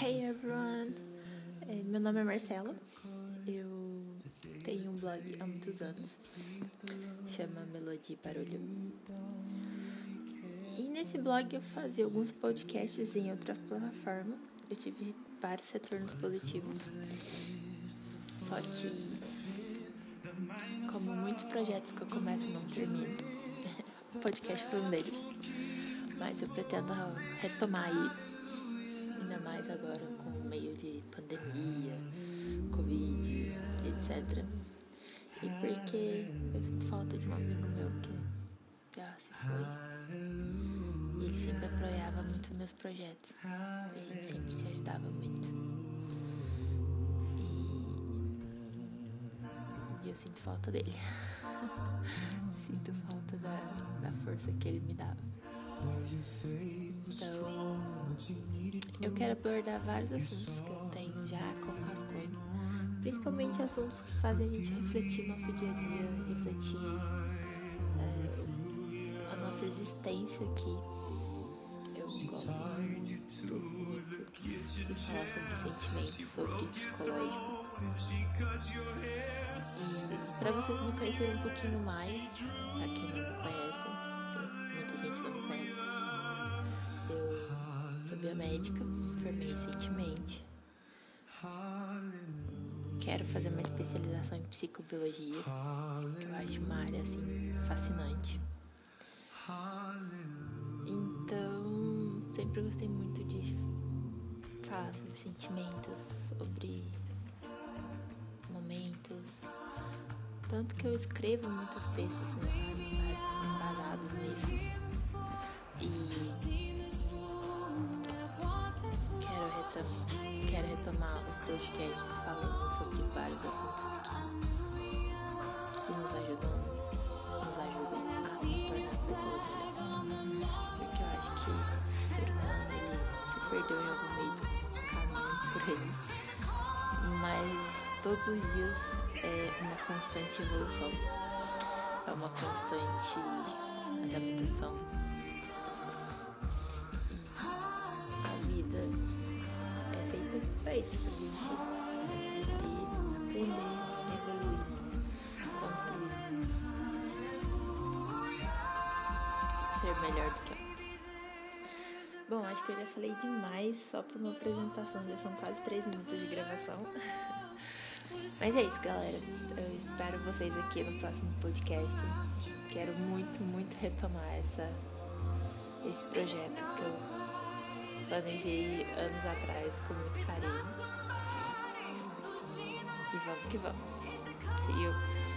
Hey everyone! É, meu nome é Marcela, eu tenho um blog há muitos anos, chama Melodia Barulho. E nesse blog eu fazia alguns podcasts em outra plataforma, eu tive vários retornos positivos. Só que, como muitos projetos que eu começo não termino, o podcast foi um deles. Mas eu pretendo retomar aí agora com meio de pandemia, Covid, etc. E porque eu sinto falta de um amigo meu que já se foi. E ele sempre apoiava muito meus projetos. A gente sempre se ajudava muito. E, e eu sinto falta dele. sinto falta da, da força que ele me dava. Eu quero abordar vários assuntos que eu tenho já como rascunho, principalmente assuntos que fazem a gente refletir nosso dia a dia, refletir é, a nossa existência aqui. Eu gosto muito, muito de falar sobre sentimentos, sobre psicológico. E para vocês me conhecerem um pouquinho mais, para quem não me conhece, biomédica, formei recentemente. Quero fazer uma especialização em psicobiologia, que eu acho uma área assim fascinante. Então, sempre gostei muito de falar sobre sentimentos, sobre momentos. Tanto que eu escrevo muitos textos né, embasados nesses. E retom quero retomar os podcasts falando sobre vários assuntos que, que nos ajudam, nos ajudam a nos tornar pessoas melhores. Porque eu acho que o ser humano ele se perdeu em algum meio do caminho por aí. Mas todos os dias é uma constante evolução, é uma constante adaptação. Pra isso, pra gente aprender, evoluir, construir, ser melhor do que ontem. Bom, acho que eu já falei demais só para uma apresentação, já são quase três minutos de gravação. Mas é isso, galera. Eu espero vocês aqui no próximo podcast. Quero muito, muito retomar essa, esse projeto que eu planejei anos atrás com muito carinho. E vamos que vamos. See you.